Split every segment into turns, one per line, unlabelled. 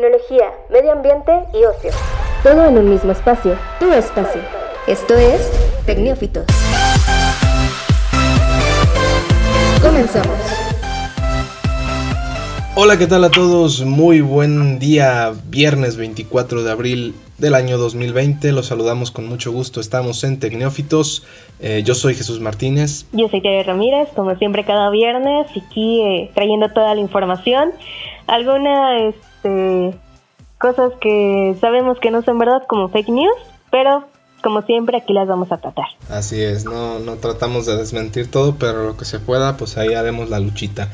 tecnología, medio ambiente y ocio. Todo en un mismo espacio, tu espacio. Esto es Tecnófitos. Comenzamos.
Hola, ¿qué tal a todos? Muy buen día, viernes 24 de abril del año 2020. Los saludamos con mucho gusto. Estamos en Tecnófitos. Eh, yo soy Jesús Martínez.
Yo soy Tere Ramírez, como siempre cada viernes, aquí eh, trayendo toda la información. Algunas este, cosas que sabemos que no son verdad como fake news, pero como siempre aquí las vamos a tratar.
Así es, no, no tratamos de desmentir todo, pero lo que se pueda, pues ahí haremos la luchita.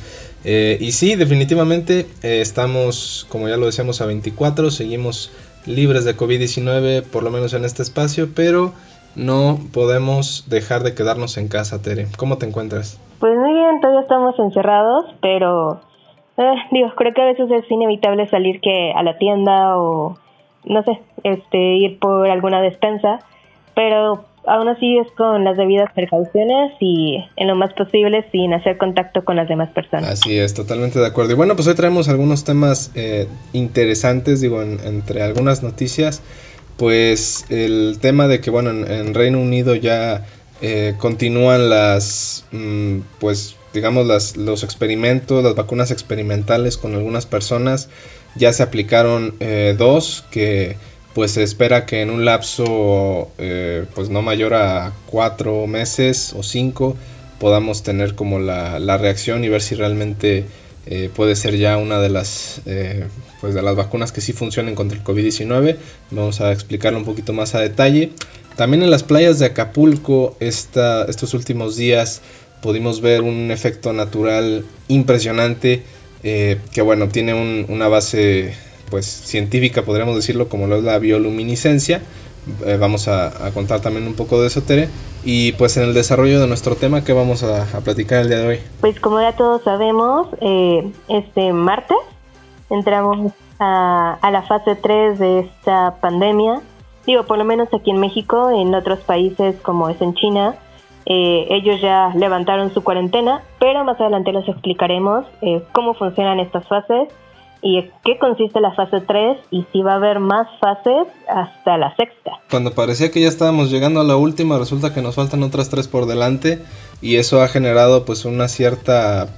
Eh, y sí, definitivamente estamos, como ya lo decíamos, a 24, seguimos libres de COVID-19, por lo menos en este espacio, pero no podemos dejar de quedarnos en casa, Tere. ¿Cómo te encuentras?
Pues muy bien, todavía estamos encerrados, pero eh, digo, creo que a veces es inevitable salir que a la tienda o no sé, este ir por alguna despensa, pero aún así es con las debidas precauciones y en lo más posible sin hacer contacto con las demás personas.
Así es, totalmente de acuerdo. Y bueno, pues hoy traemos algunos temas eh, interesantes, digo, entre algunas noticias pues el tema de que bueno en, Reino Unido ya eh, continúan las mm, pues digamos las, los experimentos las vacunas experimentales con algunas personas ya se aplicaron eh, dos que pues se espera que en un lapso eh, pues no mayor a cuatro meses o cinco podamos tener como la, la reacción y ver si realmente eh, puede ser ya una de las, pues de las vacunas que sí funcionen contra el COVID-19. Vamos a explicarlo un poquito más a detalle. También en las playas de Acapulco esta, estos últimos días pudimos ver un efecto natural impresionante eh, que bueno, tiene una base pues científica podríamos decirlo como lo es la bioluminiscencia eh, vamos a, contar también un poco de eso, Tere. Y pues en el desarrollo de nuestro tema, ¿qué vamos a, platicar el día de hoy?
Pues como ya todos sabemos, eh, este martes entramos a, la fase 3 de esta pandemia. Digo, por lo menos aquí en México, en otros países como es en China, eh, ellos ya levantaron su cuarentena, pero más adelante les explicaremos cómo funcionan estas fases y qué consiste la fase 3 y si va a haber más fases hasta la sexta.
Cuando parecía que ya estábamos llegando a la última, resulta que nos faltan otras tres por delante y eso ha generado pues una cierta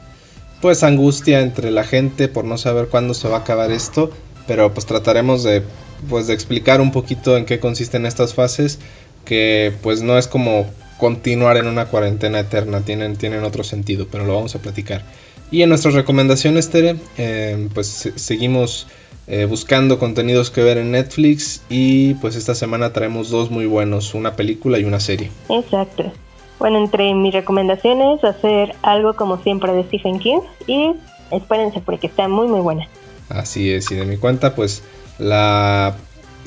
pues angustia entre la gente por no saber cuándo se va a acabar esto, pero pues trataremos de pues de explicar un poquito en qué consisten estas fases que pues no es como continuar en una cuarentena eterna, tienen, tienen otro sentido, pero lo vamos a platicar. Y en nuestras recomendaciones, Tere, eh, pues seguimos eh, buscando contenidos que ver en Netflix y pues esta semana traemos dos muy buenos, una película y una serie.
Exacto. Bueno, entre mis recomendaciones, hacer algo como siempre de Stephen King y espérense porque está muy muy buena.
Así es, y de mi cuenta, pues la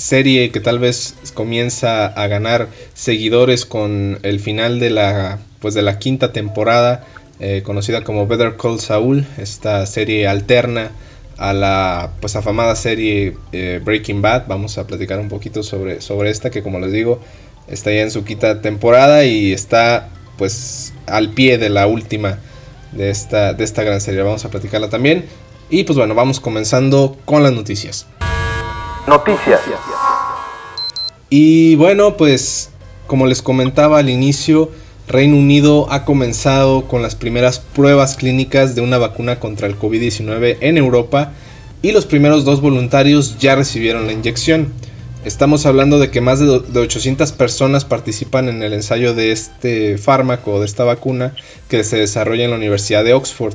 serie que tal vez comienza a ganar seguidores con el final de la pues de la quinta temporada eh, conocida como Better Call Saul, esta serie alterna a la pues afamada serie eh, Breaking Bad. Vamos a platicar un poquito sobre, sobre esta que como les digo está ya en su quinta temporada y está pues al pie de la última de esta, de esta gran serie. Vamos a platicarla también. Y pues bueno, vamos comenzando con las noticias.
Noticias.
Y bueno, pues como les comentaba al inicio, Reino Unido ha comenzado con las primeras pruebas clínicas de una vacuna contra el COVID-19 en Europa y los primeros dos voluntarios ya recibieron la inyección. Estamos hablando de que más de 800 personas participan en el ensayo de este fármaco, de esta vacuna, que se desarrolla en la Universidad de Oxford.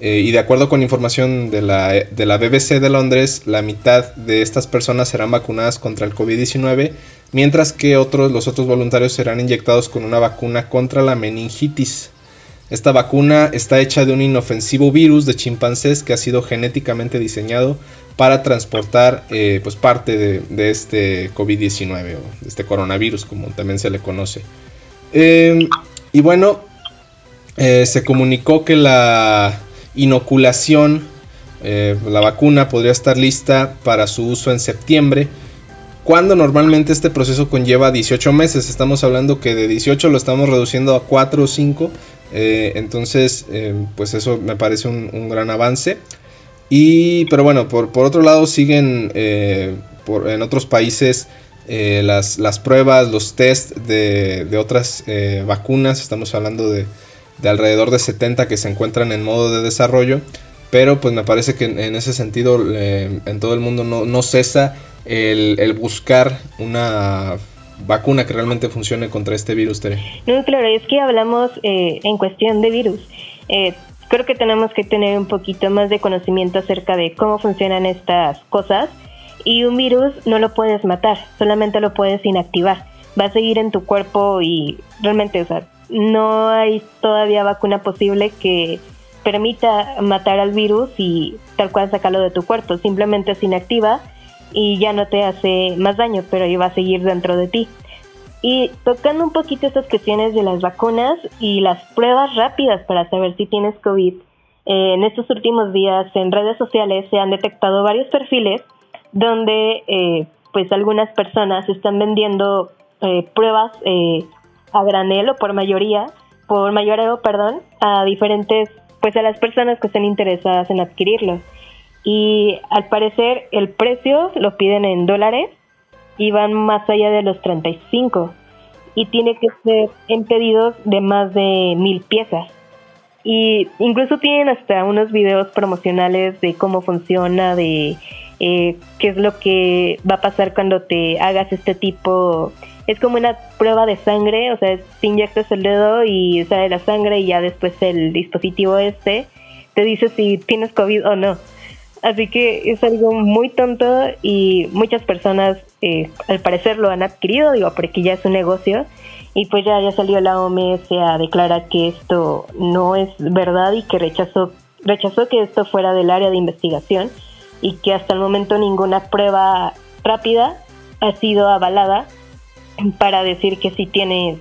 Eh, y de acuerdo con información de la, de la BBC de Londres, la mitad de estas personas serán vacunadas contra el COVID-19 mientras que otros, los otros voluntarios serán inyectados con una vacuna contra la meningitis. Esta vacuna está hecha de un inofensivo virus de chimpancés que ha sido genéticamente diseñado para transportar eh, pues parte de, este COVID-19 o de este coronavirus como también se le conoce. Em, y bueno, eh, se comunicó que la inoculación, eh, la vacuna podría estar lista para su uso en septiembre cuando normalmente este proceso conlleva 18 meses. Estamos hablando que de 18 lo estamos reduciendo a 4 o 5. Eh, entonces, eh, pues eso me parece un, gran avance. Y, pero bueno, por, por otro lado siguen en otros países las, las, pruebas, los test de, de otras vacunas. Estamos hablando de, de, alrededor de 70 que se encuentran en modo de desarrollo. Pero pues me parece que en, ese sentido en todo el mundo no, no cesa el, el, buscar una vacuna que realmente funcione contra este virus, Tere.
No, claro, es que hablamos en cuestión de virus creo que tenemos que tener un poquito más de conocimiento acerca de cómo funcionan estas cosas y un virus no lo puedes matar, solamente lo puedes inactivar. Va a seguir en tu cuerpo y realmente, o no hay todavía vacuna posible que permita matar al virus y tal cual sacarlo de tu cuerpo. Simplemente se inactiva y ya no te hace más daño, pero va a seguir dentro de ti. Y tocando un poquito estas cuestiones de las vacunas y las pruebas rápidas para saber si tienes COVID, eh, en estos últimos días en redes sociales se han detectado varios perfiles donde eh, pues algunas personas están vendiendo eh, pruebas a granel o por mayoría, por mayoreo, perdón, a diferentes, pues a las personas que estén interesadas en adquirirlo. Y al parecer el precio lo piden en dólares y van más allá de los 35 y tiene que ser en pedidos de más de mil piezas. Y incluso tienen hasta unos videos promocionales de cómo funciona, de eh, qué es lo que va a pasar cuando te hagas este tipo. Es como una prueba de sangre, o sea, te inyectas el dedo y sale la sangre y ya después el dispositivo este te dice si tienes COVID o no. Así que es algo muy tonto y muchas personas eh, al parecer lo han adquirido, digo, porque ya es un negocio. Y pues ya, ya salió la OMS a declarar que esto no es verdad y que rechazó, rechazó que esto fuera del área de investigación y que hasta el momento ninguna prueba rápida ha sido avalada para decir que si tienes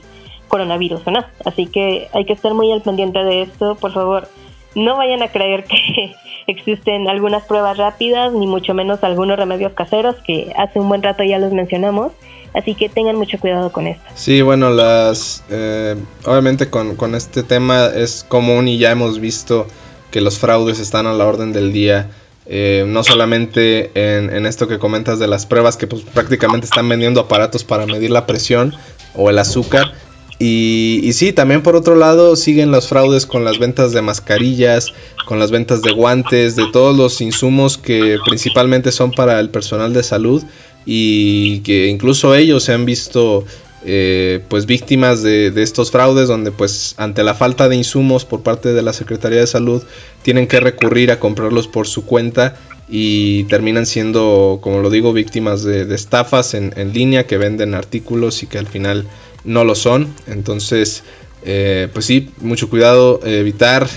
coronavirus o no. Así que hay que estar muy al pendiente de esto, por favor. No vayan a creer que existen algunas pruebas rápidas, ni mucho menos algunos remedios caseros que hace un buen rato ya los mencionamos. Así que tengan mucho cuidado con esto.
Sí, bueno, las eh, obviamente con, con, este tema es común y ya hemos visto que los fraudes están a la orden del día. Eh, no solamente en, esto que comentas de las pruebas que pues, prácticamente están vendiendo aparatos para medir la presión o el azúcar, y, y, sí, también por otro lado siguen los fraudes con las ventas de mascarillas, con las ventas de guantes, de todos los insumos que principalmente son para el personal de salud y que incluso ellos se han visto eh, pues víctimas de, estos fraudes donde pues ante la falta de insumos por parte de la Secretaría de Salud tienen que recurrir a comprarlos por su cuenta y terminan siendo como lo digo víctimas de, estafas en, en línea que venden artículos y que al final no lo son. Entonces, eh, pues sí, mucho cuidado, evitar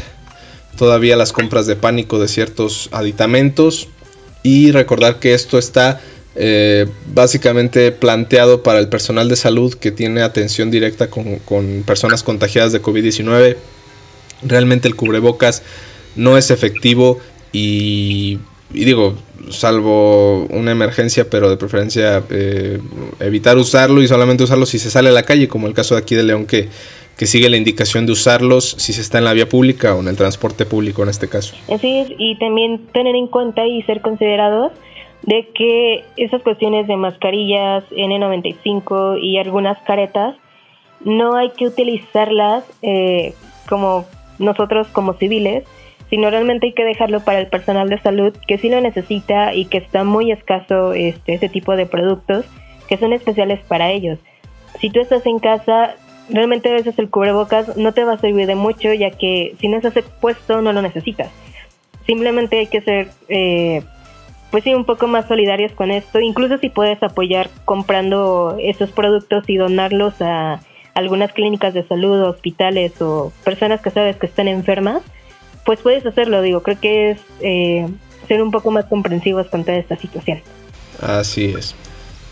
todavía las compras de pánico de ciertos aditamentos y recordar que esto está eh, básicamente planteado para el personal de salud que tiene atención directa con, con personas contagiadas de COVID-19. Realmente el cubrebocas no es efectivo y y digo, salvo una emergencia, pero de preferencia eh, evitar usarlo y solamente usarlo si se sale a la calle, como el caso de aquí de León que, que sigue la indicación de usarlos si se está en la vía pública o en el transporte público en este caso.
Así y también tener en cuenta y ser considerados de que esas cuestiones de mascarillas, N95 y algunas caretas, no hay que utilizarlas eh, como nosotros como civiles, sino realmente hay que dejarlo para el personal de salud que sí lo necesita y que está muy escaso este, tipo de productos que son especiales para ellos. Si tú estás en casa, realmente a veces el cubrebocas no te va a servir de mucho ya que si no estás expuesto no lo necesitas. Simplemente hay que ser, eh, pues sí, un poco más solidarios con esto. Incluso si puedes apoyar comprando esos productos y donarlos a algunas clínicas de salud, hospitales o personas que sabes que están enfermas, pues puedes hacerlo, digo, creo que es eh, ser un poco más comprensivos con toda esta situación.
Así es.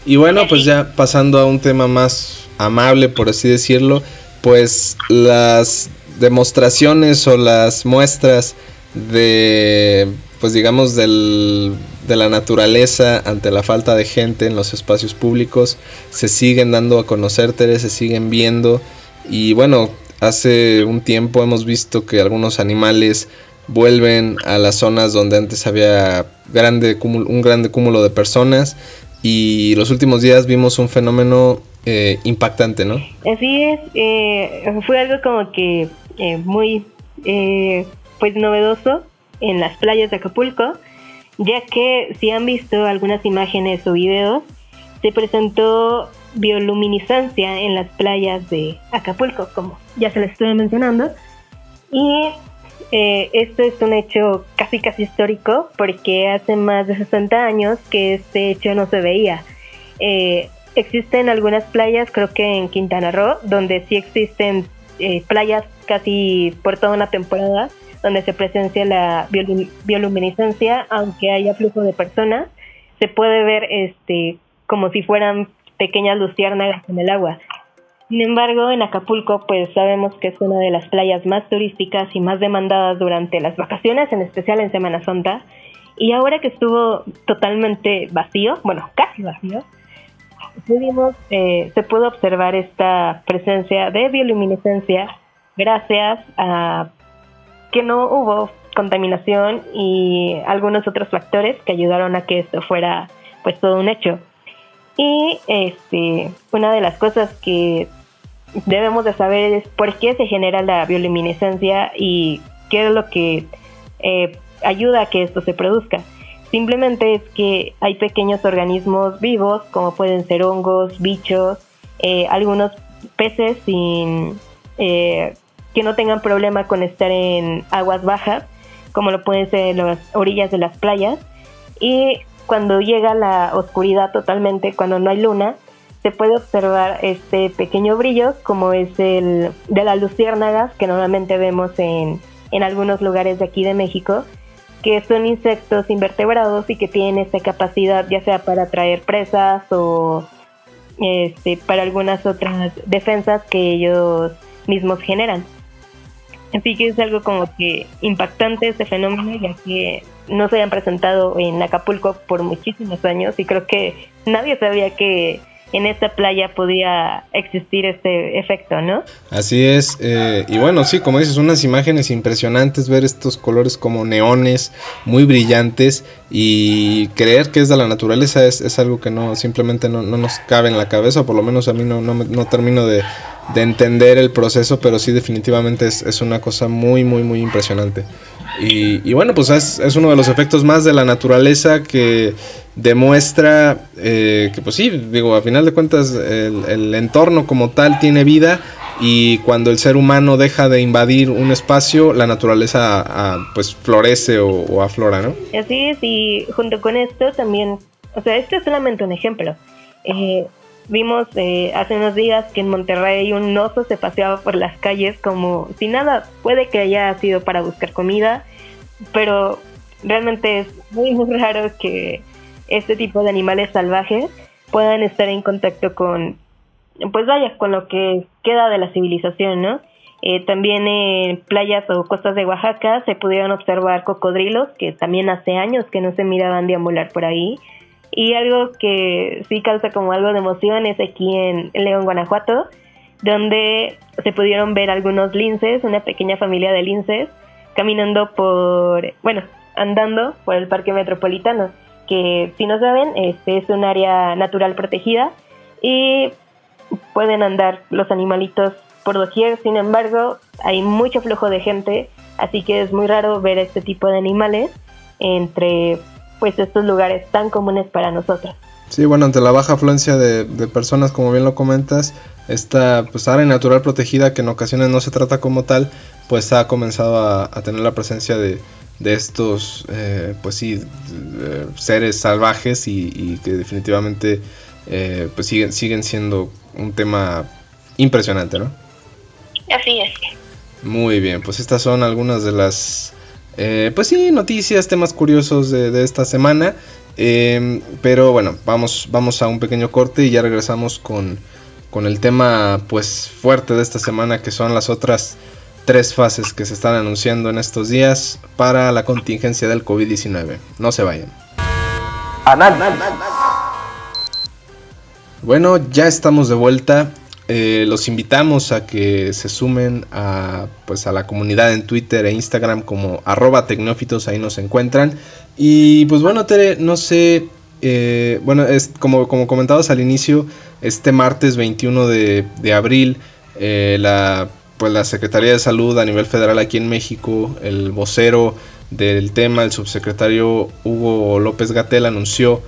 Y bueno, pues ya pasando a un tema más amable, por así decirlo, pues las demostraciones o las muestras de, pues digamos, del, de la naturaleza ante la falta de gente en los espacios públicos se siguen dando a conocer, se siguen viendo. Y bueno, Hace un tiempo hemos visto que algunos animales vuelven a las zonas donde antes había un grande cúmulo de personas. Y los últimos días vimos un fenómeno eh, impactante, ¿no?
Así es, eh, fue algo como que eh, muy pues novedoso en las playas de Acapulco, ya que si han visto algunas imágenes o videos, se presentó bioluminiscencia en las playas de Acapulco, como ya se les estuve mencionando, y esto es un hecho casi casi histórico porque hace más de 60 años que este hecho no se veía. Eh, existen algunas playas, creo que en Quintana Roo, donde sí existen eh, playas casi por toda una temporada, donde se presencia la bioluminiscencia, aunque haya flujo de personas, se puede ver este como si fueran pequeñas luciérnagas en el agua. Sin embargo, en Acapulco, pues sabemos que es una de las playas más turísticas y más demandadas durante las vacaciones, en especial en Semana Santa. Y ahora que estuvo totalmente vacío, bueno, casi vacío, pudimos, eh, se pudo observar esta presencia de bioluminiscencia gracias a que no hubo contaminación y algunos otros factores que ayudaron a que esto fuera pues todo un hecho. Y este, una de las cosas que debemos de saber es por qué se genera la bioluminiscencia y qué es lo que eh, ayuda a que esto se produzca. Simplemente es que hay pequeños organismos vivos, como pueden ser hongos, bichos, eh, algunos peces sin, eh, que no tengan problema con estar en aguas bajas, como lo pueden ser las orillas de las playas. Y cuando llega la oscuridad totalmente, cuando no hay luna, se puede observar este pequeño brillo, como es el de las luciérnagas que normalmente vemos en, en algunos lugares de aquí de México, que son insectos invertebrados y que tienen esta capacidad ya sea para atraer presas o este, para algunas otras defensas que ellos mismos generan. Así que es algo como que impactante este fenómeno, ya que no se habían presentado en Acapulco por muchísimos años y creo que nadie sabía que en esta playa podía existir este efecto, ¿no?
Así es, eh, y bueno, sí, como dices, unas imágenes impresionantes, ver estos colores como neones, muy brillantes, y creer que es de la naturaleza es, algo que no, simplemente no, nos cabe en la cabeza, por lo menos a mí no, no, no termino de, entender el proceso, pero sí definitivamente es, es una cosa muy, muy, muy impresionante. Y, bueno, pues es, uno de los efectos más de la naturaleza que demuestra eh, que pues sí, digo, a final de cuentas el, entorno como tal tiene vida y cuando el ser humano deja de invadir un espacio, la naturaleza ah, pues florece o, aflora, ¿no?
Así es, y junto con esto también, o sea, esto es solamente un ejemplo. Eh, vimos eh, hace unos días que en Monterrey un oso se paseaba por las calles como si nada, puede que haya sido para buscar comida, pero realmente es muy, raro que este tipo de animales salvajes puedan estar en contacto con, pues vaya, con lo que queda de la civilización, ¿no? Eh, también en playas o costas de Oaxaca se pudieron observar cocodrilos que también hace años que no se miraban deambular por ahí. Y algo que sí causa como algo de emoción es aquí en León, Guanajuato, donde se pudieron ver algunos linces, una pequeña familia de linces, caminando por, bueno, andando por el Parque Metropolitano, que si no saben, este es un área natural protegida y pueden andar los animalitos por doquier, sin embargo, hay mucho flujo de gente, así que es muy raro ver este tipo de animales entre pues estos lugares tan comunes para nosotros.
Sí, bueno, ante la baja afluencia de, personas, como bien lo comentas, esta pues, área natural protegida, que en ocasiones no se trata como tal, pues ha comenzado a, tener la presencia de, estos, eh, pues sí, seres salvajes y, que definitivamente eh, pues siguen, siguen siendo un tema impresionante, ¿no?
Así es.
Muy bien, pues estas son algunas de las eh, pues sí, noticias, temas curiosos de, esta semana. Eh, pero bueno, vamos, vamos a un pequeño corte y ya regresamos con, con el tema pues fuerte de esta semana que son las otras tres fases que se están anunciando en estos días para la contingencia del COVID-19. No se vayan. Bueno, ya estamos de vuelta eh, los invitamos a que se sumen a, pues, a la comunidad en Twitter e Instagram como arroba tecnófitos, ahí nos encuentran. Y pues bueno, Tere, no sé, eh, bueno, es, como, como comentabas al inicio, este martes 21 de, abril, eh, la, pues, la Secretaría de Salud a nivel federal aquí en México, el vocero del tema, el subsecretario Hugo López Gatel, anunció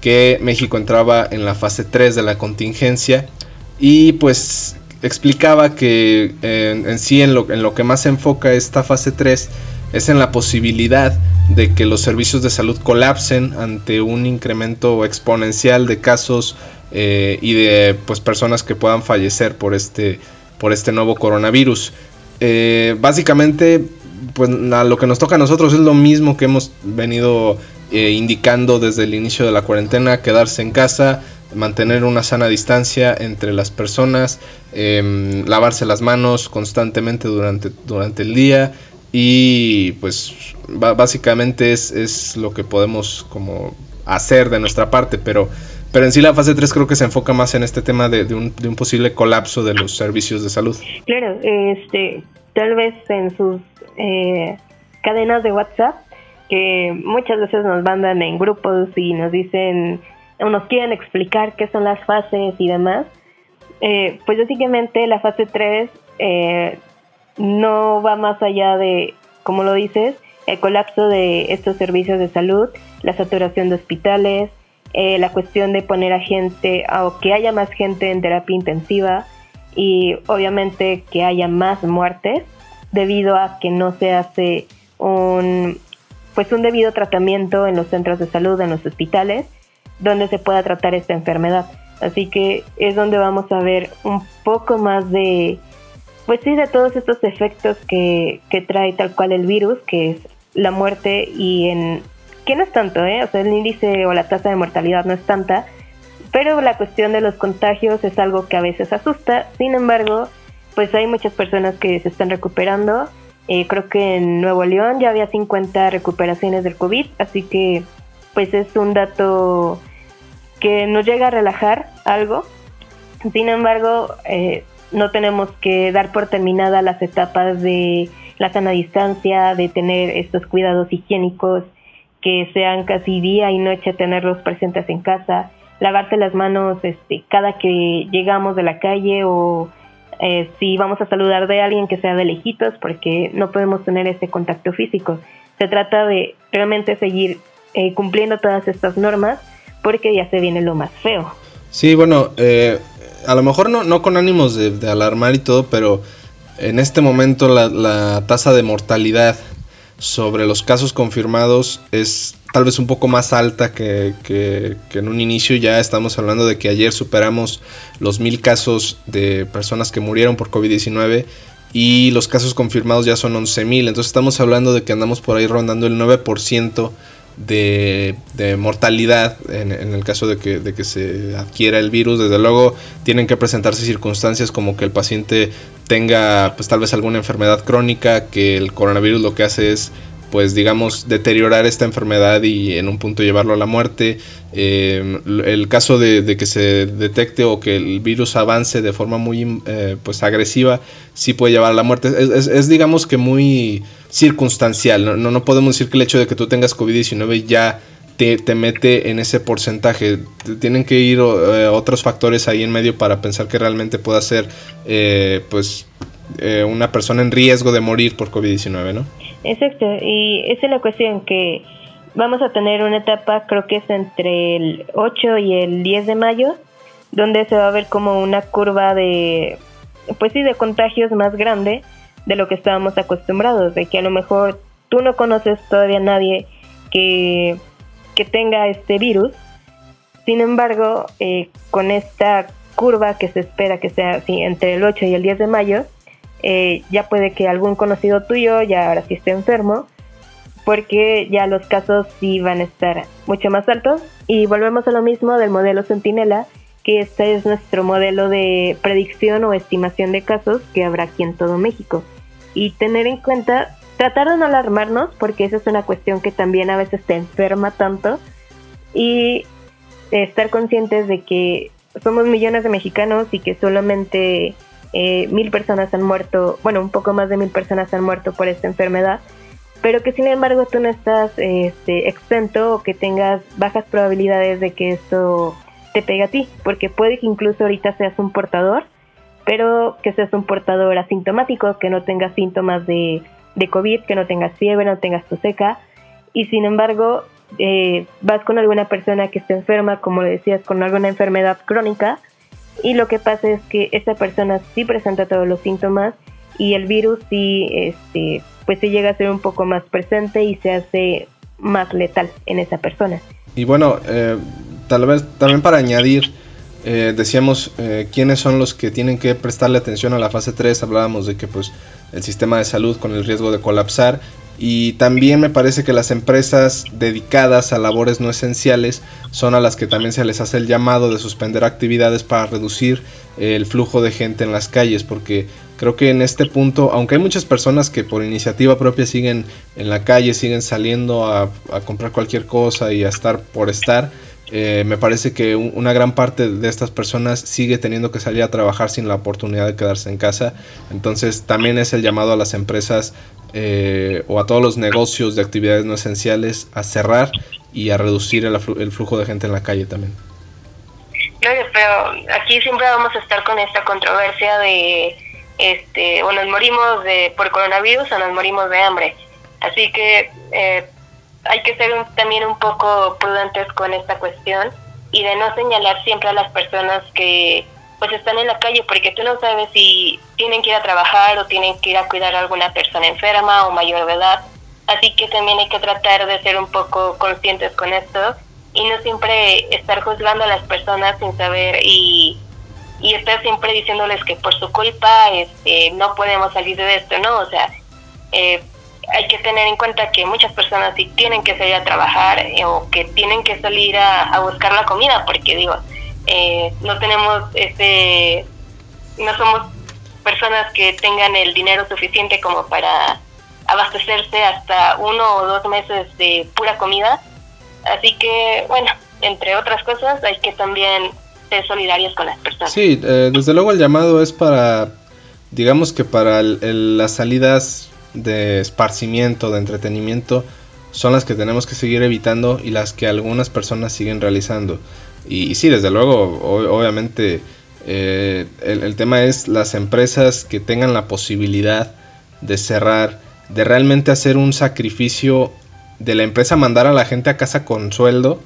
que México entraba en la fase 3 de la contingencia y pues explicaba que en, sí en lo, en lo, que más se enfoca esta fase 3 es en la posibilidad de que los servicios de salud colapsen ante un incremento exponencial de casos eh, y de pues personas que puedan fallecer por este por este nuevo coronavirus. Eh, básicamente pues lo que nos toca a nosotros es lo mismo que hemos venido eh, indicando desde el inicio de la cuarentena quedarse en casa mantener una sana distancia entre las personas, em, lavarse las manos constantemente durante, durante el día y pues básicamente es, es, lo que podemos como hacer de nuestra parte, pero, pero en sí la fase 3 creo que se enfoca más en este tema de, un, posible colapso de los servicios de salud.
Claro, este, tal vez en sus eh, cadenas de WhatsApp, que muchas veces nos mandan en grupos y nos dicen o nos quieren explicar qué son las fases y demás, eh, pues básicamente la fase 3 eh, no va más allá de, como lo dices, el colapso de estos servicios de salud, la saturación de hospitales, eh, la cuestión de poner a gente, o que haya más gente en terapia intensiva y obviamente que haya más muertes debido a que no se hace un pues un debido tratamiento en los centros de salud, en los hospitales donde se pueda tratar esta enfermedad. Así que es donde vamos a ver un poco más de, pues sí, de todos estos efectos que, que trae tal cual el virus, que es la muerte y en, que no es tanto, ¿eh? O sea, el índice o la tasa de mortalidad no es tanta, pero la cuestión de los contagios es algo que a veces asusta. Sin embargo, pues hay muchas personas que se están recuperando. Eh, creo que en Nuevo León ya había 50 recuperaciones del COVID, así que pues es un dato que nos llega a relajar algo. Sin embargo, eh, no tenemos que dar por terminada las etapas de la sana distancia, de tener estos cuidados higiénicos, que sean casi día y noche tenerlos presentes en casa, lavarse las manos este, cada que llegamos de la calle o eh, si vamos a saludar de alguien que sea de lejitos, porque no podemos tener ese contacto físico. Se trata de realmente seguir eh, cumpliendo todas estas normas porque ya se viene lo más feo.
Sí, bueno, eh, a lo mejor no, no con ánimos de, alarmar y todo, pero en este momento la, tasa de mortalidad sobre los casos confirmados es tal vez un poco más alta que, que, en un inicio. Ya estamos hablando de que ayer superamos los mil casos de personas que murieron por COVID-19 y los casos confirmados ya son 11.000. Entonces estamos hablando de que andamos por ahí rondando el 9% de, mortalidad en, el caso de que, de que se adquiera el virus. Desde luego tienen que presentarse circunstancias como que el paciente tenga pues tal vez alguna enfermedad crónica, que el coronavirus lo que hace es pues digamos deteriorar esta enfermedad y en un punto llevarlo a la muerte. Eh, el caso de, que se detecte o que el virus avance de forma muy eh, pues agresiva sí puede llevar a la muerte. Es, digamos que muy circunstancial. ¿no? No, podemos decir que el hecho de que tú tengas COVID-19 ya te, te, mete en ese porcentaje. Tienen que ir eh, otros factores ahí en medio para pensar que realmente pueda ser pues una persona en riesgo de morir por COVID-19, ¿no?
Exacto, y esa es la cuestión que vamos a tener una etapa, creo que es entre el 8 y el 10 de mayo, donde se va a ver como una curva de, pues sí, de contagios más grande de lo que estábamos acostumbrados, de que a lo mejor tú no conoces todavía a nadie que, que tenga este virus, sin embargo, eh, con esta curva que se espera que sea así, entre el 8 y el 10 de mayo, eh, ya puede que algún conocido tuyo ya ahora sí esté enfermo, porque ya los casos sí van a estar mucho más altos. Y volvemos a lo mismo del modelo Centinela, que este es nuestro modelo de predicción o estimación de casos que habrá aquí en todo México. Y tener en cuenta, tratar de no alarmarnos, porque esa es una cuestión que también a veces te enferma tanto, y estar conscientes de que
somos millones de mexicanos y que solamente eh, mil personas han muerto, bueno, un poco más de mil personas han muerto por esta enfermedad, pero que sin embargo tú no estás este, exento o que tengas bajas probabilidades de que esto te pegue a ti, porque puede que incluso ahorita seas un portador, pero que seas un portador asintomático, que no tengas síntomas de, de COVID, que no tengas fiebre, no tengas tos seca, y sin embargo eh, vas con alguna persona que está enferma, como le decías, con alguna enfermedad crónica, y lo que pasa es que esa persona sí presenta todos los síntomas y el virus sí, este, pues se llega a ser un poco más presente y se hace más letal en esa persona.
Y bueno, eh, tal vez también para añadir, eh, decíamos eh, quiénes son los que tienen que prestarle atención a la fase 3, hablábamos de que pues el sistema de salud con el riesgo de colapsar. Y también me parece que las empresas dedicadas a labores no esenciales son a las que también se les hace el llamado de suspender actividades para reducir el flujo de gente en las calles, porque creo que en este punto, aunque hay muchas personas que por iniciativa propia siguen en la calle, siguen saliendo a, a comprar cualquier cosa y a estar por estar, eh, me parece que una gran parte de estas personas sigue teniendo que salir a trabajar sin la oportunidad de quedarse en casa. Entonces también es el llamado a las empresas eh, o a todos los negocios de actividades no esenciales a cerrar y a reducir el, flujo de gente en la calle también.
pero aquí siempre vamos a estar con esta controversia de, este, o nos morimos de, por coronavirus o nos morimos de hambre. Así que eh, hay que ser también un poco prudentes con esta cuestión y de no señalar siempre a las personas que pues están en la calle porque tú no sabes si tienen que ir a trabajar o tienen que ir a cuidar a alguna persona enferma o mayor de edad. Así que también hay que tratar de ser un poco conscientes con esto y no siempre estar juzgando a las personas sin saber y, y estar siempre diciéndoles que por su culpa este, no podemos salir de esto, ¿no? O sea, eh, hay que tener en cuenta que muchas personas sí tienen que salir a trabajar eh, o que tienen que salir a, buscar la comida, porque digo, eh, no tenemos ese, no somos personas que tengan el dinero suficiente como para abastecerse hasta uno o dos meses de pura comida. Así que, bueno, entre otras cosas, hay que también ser solidarios con las personas.
Sí, eh, desde luego el llamado es para, digamos que para las salidas de esparcimiento, de entretenimiento, son las que tenemos que seguir evitando y las que algunas personas siguen realizando. Y, sí, desde luego, obviamente, eh, el, tema es las empresas que tengan la posibilidad de cerrar, de realmente hacer un sacrificio de la empresa mandar a la gente a casa con sueldo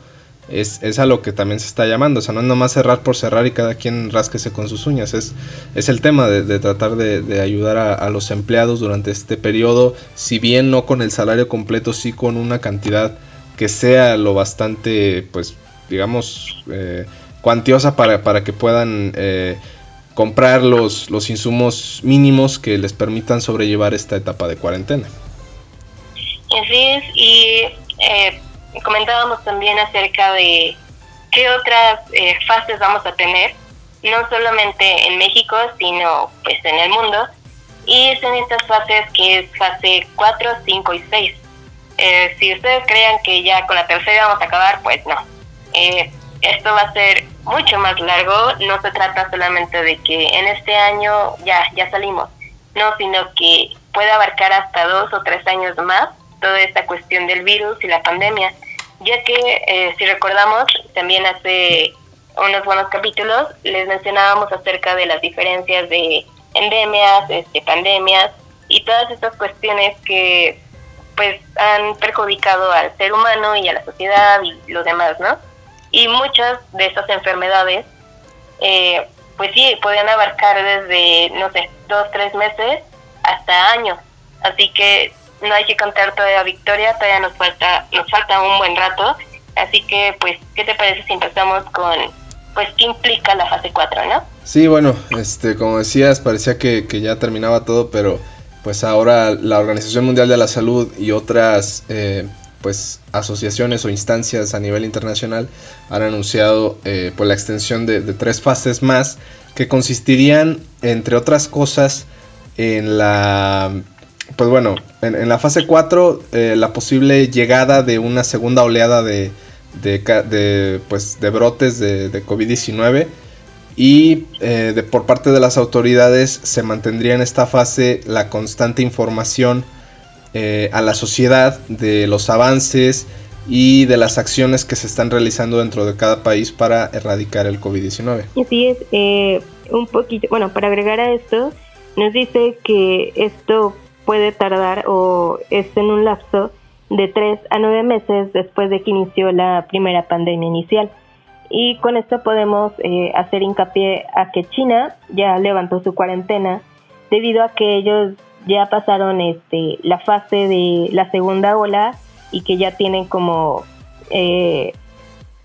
es, a lo que también se está llamando. O sea, no es nomás cerrar por cerrar y cada quien rasquese con sus uñas. Es, es el tema de, tratar de, ayudar a, los empleados durante este periodo, si bien no con el salario completo, sí con una cantidad que sea lo bastante, pues, digamos, eh, cuantiosa para, para, que puedan eh, comprar los, los insumos mínimos que les permitan sobrellevar esta etapa de cuarentena.
Así es, y eh, comentábamos también acerca de qué otras eh, fases vamos a tener, no solamente en México, sino pues en el mundo. Y es en estas fases que es fase 4, 5 y 6. Eh, si ustedes crean que ya con la tercera vamos a acabar, pues no. Eh, esto va a ser mucho más largo, no se trata solamente de que en este año ya, ya salimos, no, sino que puede abarcar hasta dos o tres años más toda esta cuestión del virus y la pandemia, ya que eh, si recordamos, también hace unos buenos capítulos les mencionábamos acerca de las diferencias de endemias, este, pandemias y todas estas cuestiones que pues han perjudicado al ser humano y a la sociedad y lo demás, ¿no? Y muchas de estas enfermedades, eh, pues sí, pueden abarcar desde, no sé, dos, tres meses hasta años. Así que no hay que contar todavía victoria, todavía nos falta, nos falta un buen rato. Así que, pues, ¿qué te parece si empezamos con, pues, qué implica la fase 4, no?
Sí, bueno, este, como decías, parecía que, ya terminaba todo, pero pues ahora la Organización Mundial de la Salud y otras eh, pues asociaciones o instancias a nivel internacional han anunciado eh, pues, la extensión de, tres fases más que consistirían entre otras cosas en la pues bueno, en, la fase 4 eh, la posible llegada de una segunda oleada de, de, pues, de brotes de, COVID-19 y eh, de, por parte de las autoridades se mantendría en esta fase la constante información eh, a la sociedad de los avances y de las acciones que se están realizando dentro de cada país para erradicar el COVID-19.
Así es, eh, un poquito, bueno, para agregar a esto, nos dice que esto puede tardar o es en un lapso de 3 a 9 meses después de que inició la primera pandemia inicial. Y con esto podemos eh, hacer hincapié a que China ya levantó su cuarentena debido a que ellos ya pasaron este, la fase de la segunda ola y que ya tienen como eh,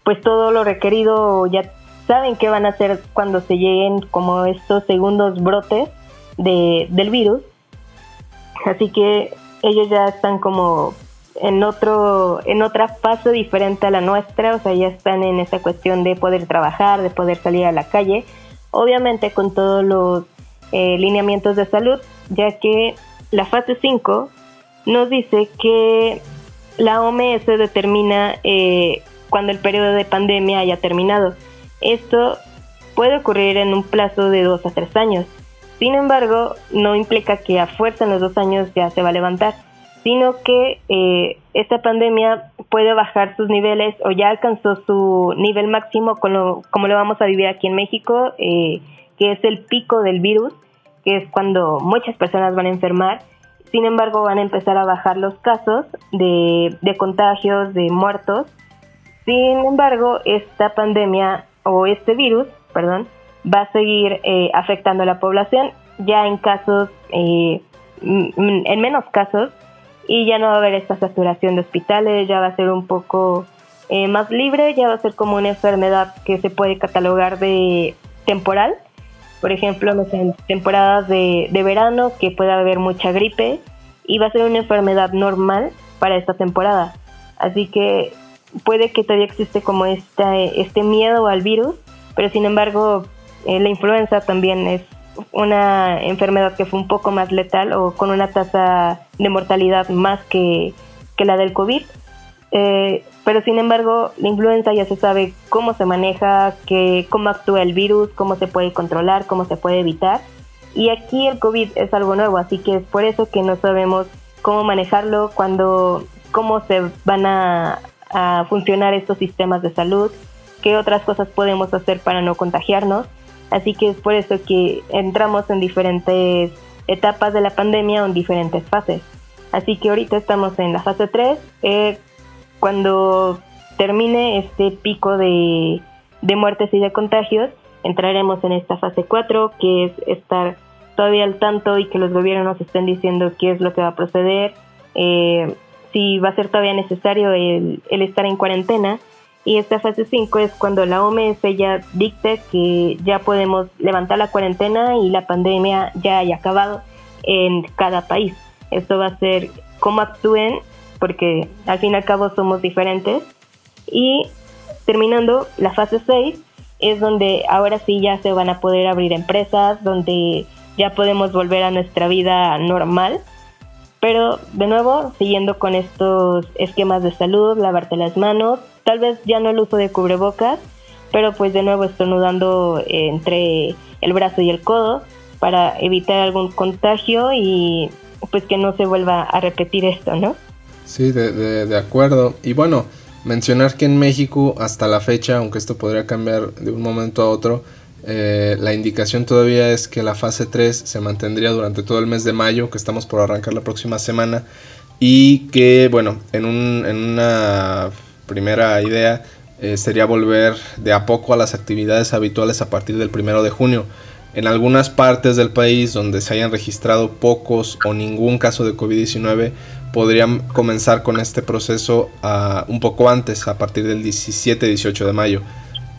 pues todo lo requerido, ya saben qué van a hacer cuando se lleguen como estos segundos brotes de, del virus. Así que ellos ya están como en otro en otra fase diferente a la nuestra, o sea, ya están en esa cuestión de poder trabajar, de poder salir a la calle, obviamente con todos los eh, lineamientos de salud, ya que la fase 5 nos dice que la OMS determina eh, cuando el periodo de pandemia haya terminado. Esto puede ocurrir en un plazo de dos a tres años. Sin embargo, no implica que a fuerza en los dos años ya se va a levantar sino que eh, esta pandemia puede bajar sus niveles o ya alcanzó su nivel máximo como lo vamos a vivir aquí en México, eh, que es el pico del virus, que es cuando muchas personas van a enfermar. Sin embargo, van a empezar a bajar los casos de, contagios, de muertos. Sin embargo, esta pandemia o este virus, perdón, va a seguir eh, afectando a la población ya en casos, en menos casos, y ya no va a haber esta saturación de hospitales, ya va a ser un poco eh, más libre, ya va a ser como una enfermedad que se puede catalogar de temporal. Por ejemplo, en temporadas de, verano que puede haber mucha gripe y va a ser una enfermedad normal para esta temporada. Así que puede que todavía existe como esta, este miedo al virus, pero sin embargo eh, la influenza también es una enfermedad que fue un poco más letal o con una tasa de mortalidad más que, la del COVID. Eh, pero sin embargo, la influenza ya se sabe cómo se maneja, que, cómo actúa el virus, cómo se puede controlar, cómo se puede evitar. Y aquí el COVID es algo nuevo, así que es por eso que no sabemos cómo manejarlo, cuando, cómo se van a funcionar estos sistemas de salud, qué otras cosas podemos hacer para no contagiarnos. Así que es por eso que entramos en diferentes etapas de la pandemia o en diferentes fases. Así que ahorita estamos en la fase 3. Eh, cuando termine este pico de, muertes y de contagios, entraremos en esta fase 4, que es estar todavía al tanto y que los gobiernos estén diciendo qué es lo que va a proceder, eh, si va a ser todavía necesario el, el estar en cuarentena y esta fase 5 es cuando la OMS ya dicte que ya podemos levantar la cuarentena y la pandemia ya haya acabado en cada país. Esto va a ser cómo actúen, porque al fin y al cabo somos diferentes. Y terminando la fase 6 es donde ahora sí ya se van a poder abrir empresas, donde ya podemos volver a nuestra vida normal. Pero de nuevo, siguiendo con estos esquemas de salud, lavarte las manos, Tal vez ya no el uso de cubrebocas, pero pues de nuevo estornudando entre el brazo y el codo para evitar algún contagio y pues que no se vuelva a repetir esto, ¿no?
Sí, de, de, acuerdo. Y bueno, mencionar que en México hasta la fecha, aunque esto podría cambiar de un momento a otro, eh, la indicación todavía es que la fase 3 se mantendría durante todo el mes de mayo, que estamos por arrancar la próxima semana, y que, bueno, en, un, en una primera idea eh, sería volver de a poco a las actividades habituales a partir del primero de junio. En algunas partes del país donde se hayan registrado pocos o ningún caso de COVID-19, podrían comenzar con este proceso ah, un poco antes, a partir del 17-18 de mayo.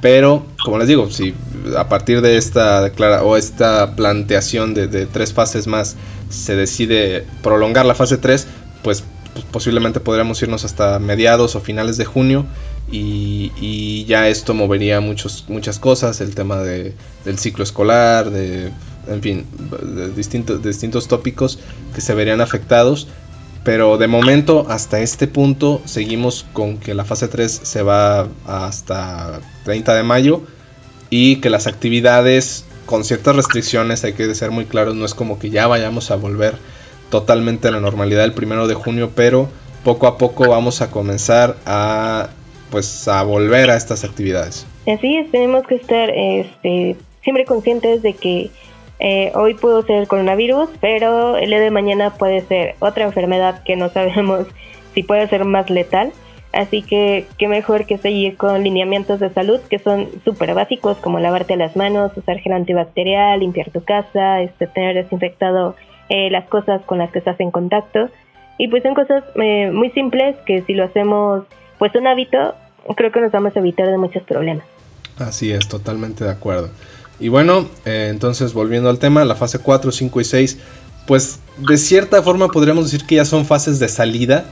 Pero, como les digo, si a partir de esta declara o esta planteación de, tres fases más se decide prolongar la fase 3, pues pues, posiblemente podríamos irnos hasta mediados o finales de junio y, ya esto movería muchos, muchas cosas, el tema de, del ciclo escolar, de, en fin, distintos, distintos tópicos que se verían afectados. Pero de momento, hasta este punto, seguimos con que la fase 3 se va hasta 30 de mayo y que las actividades con ciertas restricciones, hay que ser muy claros, no es como que ya vayamos a volver totalmente a la normalidad el primero de junio, pero poco a poco vamos a comenzar a pues a volver a estas actividades.
Así es, tenemos que estar este, siempre conscientes de que eh, hoy pudo ser el coronavirus, pero el día de mañana puede ser otra enfermedad que no sabemos si puede ser más letal. Así que qué mejor que seguir con lineamientos de salud que son súper básicos como lavarte las manos, usar gel antibacterial, limpiar tu casa, este, tener desinfectado eh, las cosas con las que estás en contacto. Y pues son cosas eh, muy simples que si lo hacemos pues un hábito, creo que nos vamos a evitar de muchos problemas.
Así es, totalmente de acuerdo. Y bueno, eh, entonces volviendo al tema, la fase 4, 5 y 6, pues de cierta forma podríamos decir que ya son fases de salida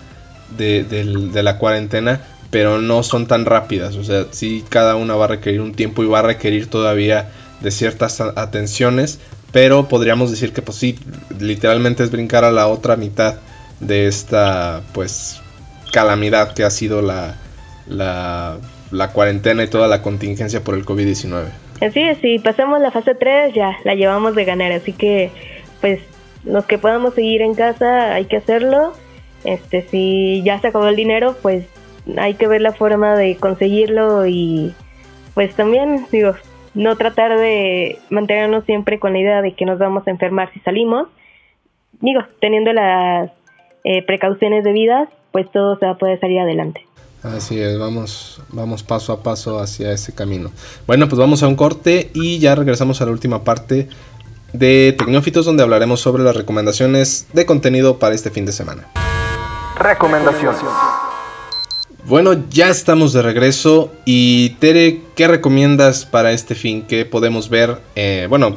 de, la cuarentena, pero no son tan rápidas. O sea, sí, cada una va a requerir un tiempo y va a requerir todavía de ciertas atenciones, pero podríamos decir que pues sí, literalmente es brincar a la otra mitad de esta pues calamidad que ha sido la, la, la cuarentena y toda la contingencia por el COVID-19.
Así es, si pasamos la fase 3 ya la llevamos de ganar, así que pues los que podamos seguir en casa hay que hacerlo este, si ya se acabó el dinero, pues hay que ver la forma de conseguirlo y pues también, digo, no tratar de mantenernos siempre con la idea de que nos vamos a enfermar si salimos. Digo, teniendo las eh, precauciones debidas, pues todo se va a poder salir adelante.
Así es, vamos, vamos paso a paso hacia ese camino. Bueno, pues vamos a un corte y ya regresamos a la última parte de Tecnófitos donde hablaremos sobre las recomendaciones de contenido para este fin de semana.
Recomendación.
Bueno, ya estamos de regreso y Tere, ¿qué recomiendas para este fin? ¿Qué podemos ver? Eh, bueno,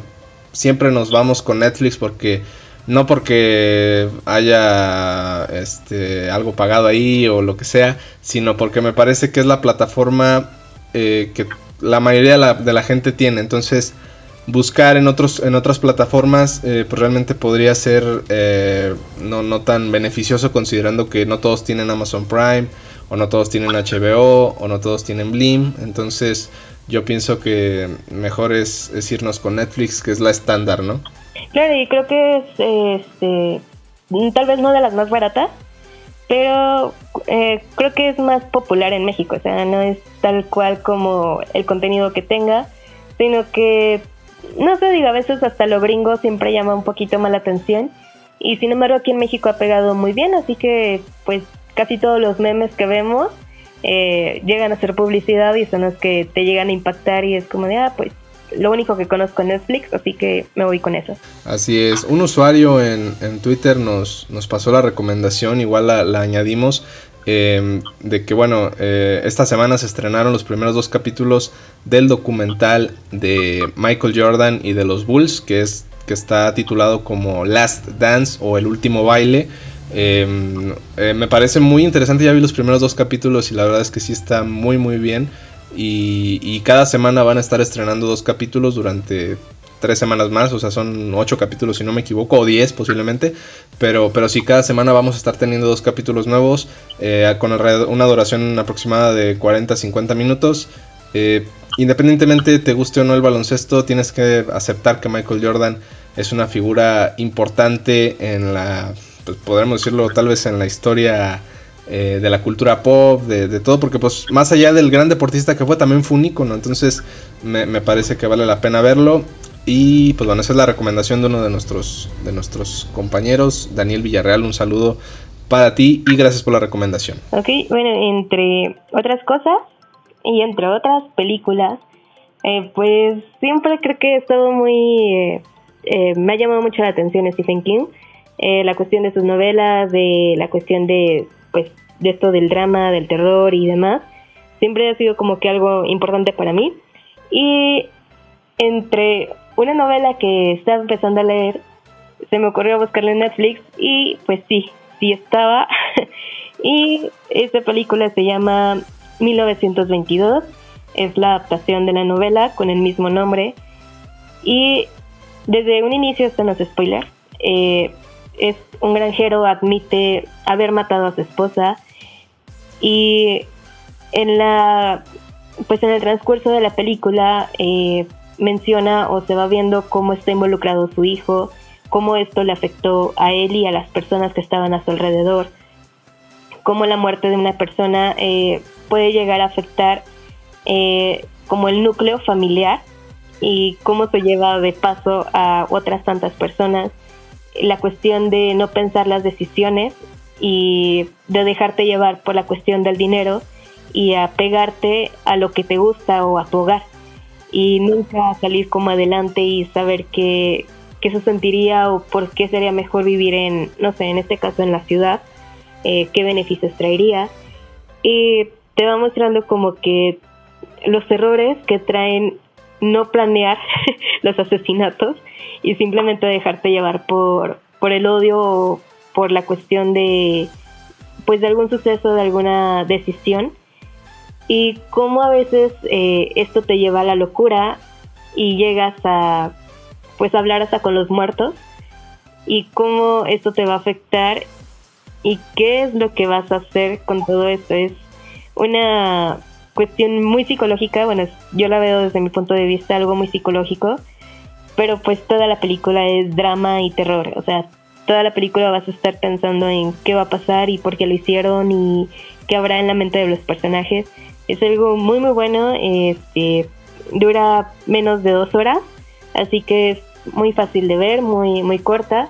siempre nos vamos con Netflix porque no porque haya este, algo pagado ahí o lo que sea, sino porque me parece que es la plataforma eh, que la mayoría de la, gente tiene. Entonces, buscar en otros en otras plataformas eh, pues realmente podría ser eh, no, no tan beneficioso considerando que no todos tienen Amazon Prime o no todos tienen HBO o no todos tienen Blim entonces yo pienso que mejor es, irnos con Netflix que es la estándar no
claro y creo que es este tal vez no de las más baratas pero eh, creo que es más popular en México o sea no es tal cual como el contenido que tenga sino que no sé, digo, a veces hasta lo gringo siempre llama un poquito más atención. Y sin embargo aquí en México ha pegado muy bien, así que pues casi todos los memes que vemos eh, llegan a ser publicidad y son los que te llegan a impactar y es como de, ah, pues lo único que conozco en Netflix, así que me voy con eso.
Así es, un usuario en, en Twitter nos, nos pasó la recomendación, igual la, la añadimos, Em, de que bueno, eh, esta semana se estrenaron los primeros dos capítulos del documental de Michael Jordan y de los Bulls, que es que está titulado como Last Dance o El último baile. Em, eh, me parece muy interesante, ya vi los primeros dos capítulos y la verdad es que sí está muy muy bien. Y, y cada semana van a estar estrenando dos capítulos durante tres semanas más, o sea, son ocho capítulos si no me equivoco, o diez posiblemente, pero, pero sí, cada semana vamos a estar teniendo dos capítulos nuevos, eh, con una duración aproximada de 40-50 minutos. Eh, independientemente te guste o no el baloncesto, tienes que aceptar que Michael Jordan es una figura importante en la, pues podremos decirlo tal vez en la historia eh, de la cultura pop, de, todo, porque pues más allá del gran deportista que fue, también fue un ícono, entonces me, me, parece que vale la pena verlo. Y pues bueno, esa es la recomendación de uno de nuestros, de nuestros compañeros, Daniel Villarreal, un saludo para ti y gracias por la recomendación.
Ok, bueno, entre otras cosas y entre otras películas, eh, pues siempre creo que he estado muy... Eh, eh, me ha llamado mucho la atención Stephen King, la cuestión de sus novelas, de la cuestión de, pues, de esto del drama, del terror y demás, siempre ha sido como que algo importante para mí. Y entre una novela que estaba empezando a leer, se me ocurrió buscarla en Netflix y pues sí, sí estaba. y esta película se llama 1922, es la adaptación de la novela con el mismo nombre. Y desde un inicio, esto no es spoiler, eh, es un granjero admite haber matado a su esposa y en la pues en el transcurso de la película eh, menciona o se va viendo cómo está involucrado su hijo, cómo esto le afectó a él y a las personas que estaban a su alrededor, cómo la muerte de una persona eh, puede llegar a afectar eh, como el núcleo familiar y cómo se lleva de paso a otras tantas personas, la cuestión de no pensar las decisiones y de dejarte llevar por la cuestión del dinero y apegarte a lo que te gusta o a tu hogar y nunca salir como adelante y saber qué, qué se sentiría o por qué sería mejor vivir en, no sé, en este caso en la ciudad, eh, qué beneficios traería. Y te va mostrando como que los errores que traen no planear los asesinatos y simplemente dejarte llevar por, por el odio o por la cuestión de pues de algún suceso, de alguna decisión y cómo a veces eh, esto te lleva a la locura y llegas a pues hablar hasta con los muertos y cómo esto te va a afectar y qué es lo que vas a hacer con todo esto. Es una cuestión muy psicológica, bueno, yo la veo desde mi punto de vista algo muy psicológico, pero pues toda la película es drama y terror, o sea, toda la película vas a estar pensando en qué va a pasar y por qué lo hicieron y qué habrá en la mente de los personajes. Es algo muy muy bueno, este, dura menos de dos horas, así que es muy fácil de ver, muy, muy corta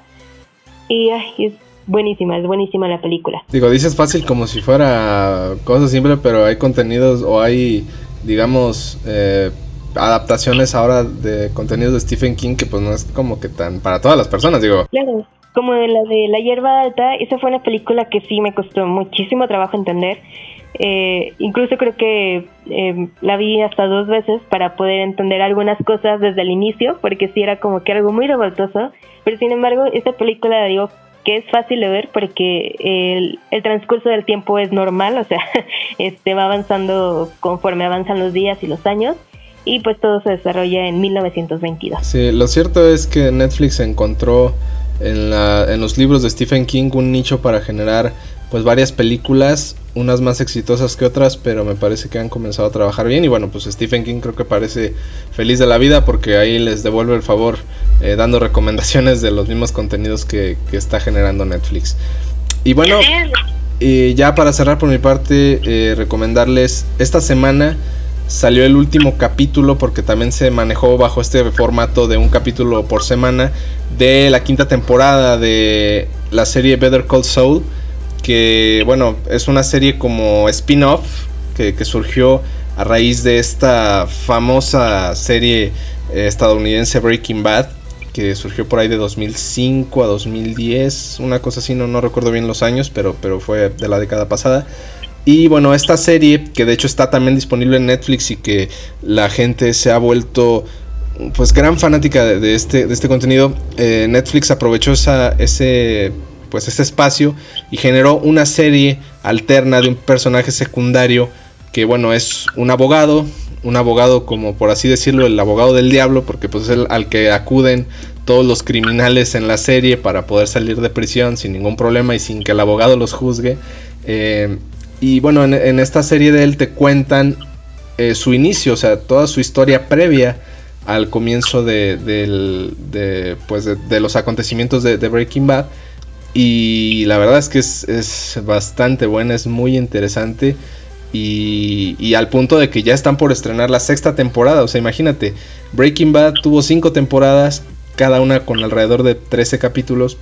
y es buenísima, es buenísima la película.
Digo, dices fácil como si fuera cosa simple, pero hay contenidos o hay, digamos, eh, adaptaciones ahora de contenidos de Stephen King que pues no es como que tan para todas las personas, digo.
Claro, como la de La hierba alta, esa fue una película que sí me costó muchísimo trabajo entender eh, incluso creo que eh, la vi hasta dos veces para poder entender algunas cosas desde el inicio, porque sí era como que algo muy revoltoso. Pero sin embargo, esta película, digo, que es fácil de ver porque el, el transcurso del tiempo es normal, o sea, este va avanzando conforme avanzan los días y los años. Y pues todo se desarrolla en 1922.
Sí, lo cierto es que Netflix encontró en, la, en los libros de Stephen King un nicho para generar pues varias películas, unas más exitosas que otras, pero me parece que han comenzado a trabajar bien y bueno, pues Stephen King creo que parece feliz de la vida porque ahí les devuelve el favor eh, dando recomendaciones de los mismos contenidos que, está generando Netflix. Y bueno, y ya para cerrar por mi parte, eh, recomendarles esta semana salió el último capítulo porque también se manejó bajo este formato de un capítulo por semana de la quinta temporada de la serie Better Call Saul que bueno, es una serie como spin-off que, surgió a raíz de esta famosa serie eh, estadounidense Breaking Bad, que surgió por ahí de 2005 a 2010, una cosa así, no, no recuerdo bien los años, pero, pero fue de la década pasada. Y bueno, esta serie, que de hecho está también disponible en Netflix y que la gente se ha vuelto pues gran fanática de, este, de este contenido, eh, Netflix aprovechó esa, ese pues espacio y generó una serie alterna de un personaje secundario que bueno es un abogado un abogado como por así decirlo el abogado del diablo porque pues es el al que acuden todos los criminales en la serie para poder salir de prisión sin ningún problema y sin que el abogado los juzgue. Eh, y bueno en, esta serie de él te cuentan eh, su inicio o sea toda su historia previa al comienzo de, pues de, los acontecimientos de Breaking Bad y la verdad es que es, bastante buena, es muy interesante. Y, al punto de que ya están por estrenar la sexta temporada. O sea, imagínate, Breaking Bad tuvo cinco temporadas, cada una con alrededor de 13 capítulos.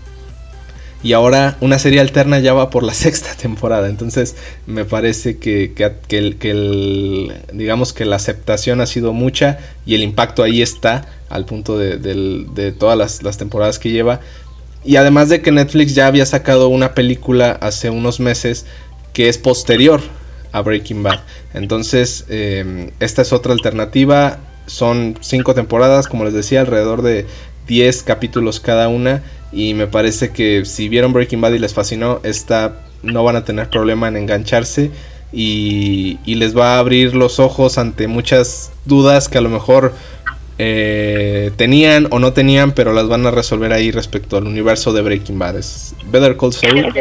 Y ahora una serie alterna ya va por la sexta temporada. Entonces me parece que, el, digamos que la aceptación ha sido mucha y el impacto ahí está al punto de, todas las, temporadas que lleva. Y además de que Netflix ya había sacado una película hace unos meses que es posterior a Breaking Bad. Entonces, em, esta es otra alternativa. Son cinco temporadas, como les decía, alrededor de 10 capítulos cada una. Y me parece que si vieron Breaking Bad y les fascinó, esta no van a tener problema en engancharse. Y, y les va a abrir los ojos ante muchas dudas que a lo mejor eh, tenían o no tenían, pero las van a resolver ahí respecto al universo de Breaking Bad. Es Better Call Saul.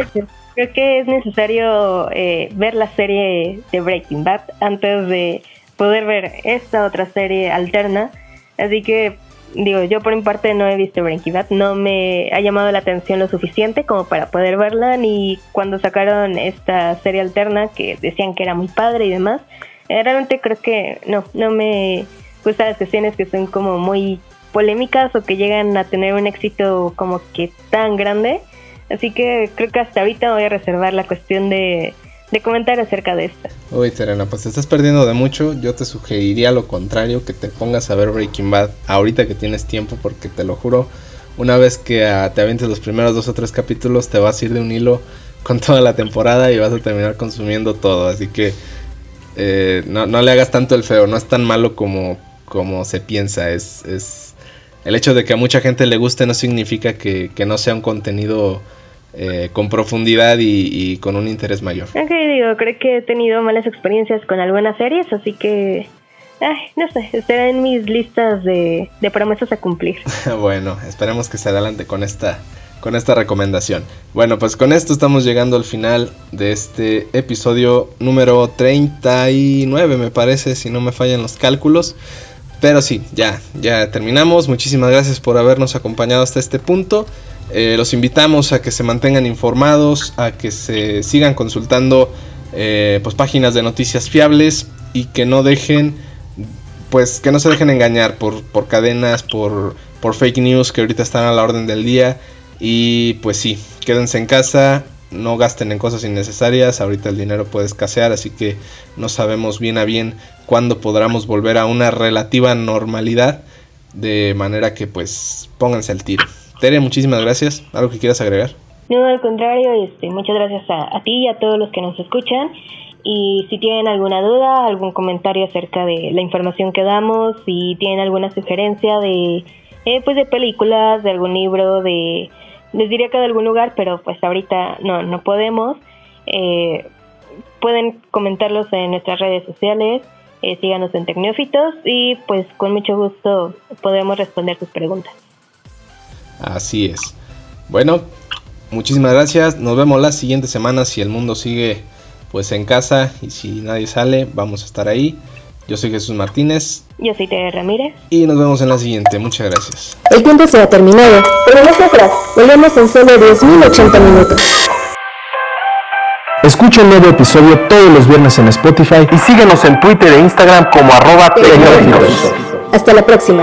Creo que es necesario eh, ver la serie de Breaking Bad antes de, poder ver esta otra serie alterna. Así que digo, yo por mi parte no he visto Breaking no me ha llamado la atención lo suficiente como para poder verla, ni cuando sacaron esta serie alterna que decían que era muy padre y demás, eh, realmente creo que no, no me gustan las cuestiones que son como muy polémicas o que llegan a tener un éxito como que tan grande, así que creo que hasta ahorita voy a reservar la cuestión de de comentar acerca de esto.
Uy, Serena, pues te estás perdiendo de mucho. Yo te sugeriría lo contrario, que te pongas a ver Breaking Bad ahorita que tienes tiempo, porque te lo juro, una vez que ah, te avientes los primeros dos o tres capítulos, te vas a ir de un hilo con toda la temporada y vas a terminar consumiendo todo. Así que eh, no, le hagas tanto el feo, no es tan malo como, como se piensa. Es, es el hecho de que a mucha gente le guste no significa que no sea un contenido eh, con profundidad y, con un interés mayor.
Ok, digo, creo que he tenido malas experiencias con algunas series, así que, ay, no sé, estará en mis listas de, promesas a cumplir.
bueno, esperemos que se adelante con esta, con esta recomendación. Bueno, pues con esto estamos llegando al final de este episodio número 39, me parece, si no me fallan los cálculos. Pero sí, ya, ya terminamos. Muchísimas gracias por habernos acompañado hasta este punto. Eh, los invitamos a que se mantengan informados, a que se sigan consultando eh, pues, páginas de noticias fiables y que no dejen, pues que no se dejen engañar por, por cadenas, por, por fake news que ahorita están a la orden del día. Y pues sí, quédense en casa, no gasten en cosas innecesarias, ahorita el dinero puede escasear, así que no sabemos bien a bien cuándo podamos volver a una relativa normalidad, de manera que pues pónganse al tiro. Tere, muchísimas gracias. ¿Algo que quieras agregar?
No, al contrario, este, muchas gracias a, ti y a todos los que nos escuchan. Y si tienen alguna duda, algún comentario acerca de la información que damos, si tienen alguna sugerencia de, eh, pues de películas, de algún libro, de, les diría que de algún lugar, pero pues ahorita no, no podemos. Eh, pueden comentarlos en nuestras redes sociales, eh, síganos en Tecnófitos y pues con mucho gusto podemos responder sus preguntas.
Así es. Bueno, muchísimas gracias. Nos vemos la siguiente semana si el mundo sigue pues en casa y si nadie sale, vamos a estar ahí. Yo soy Jesús Martínez.
Yo soy Tere Ramírez.
Y nos vemos en la siguiente. Muchas gracias.
El tiempo se ha terminado, pero nosotras volvemos en solo 10.080 minutos.
Escucha el nuevo episodio todos los viernes en Spotify y síguenos en Twitter e Instagram como arroba
Hasta la próxima.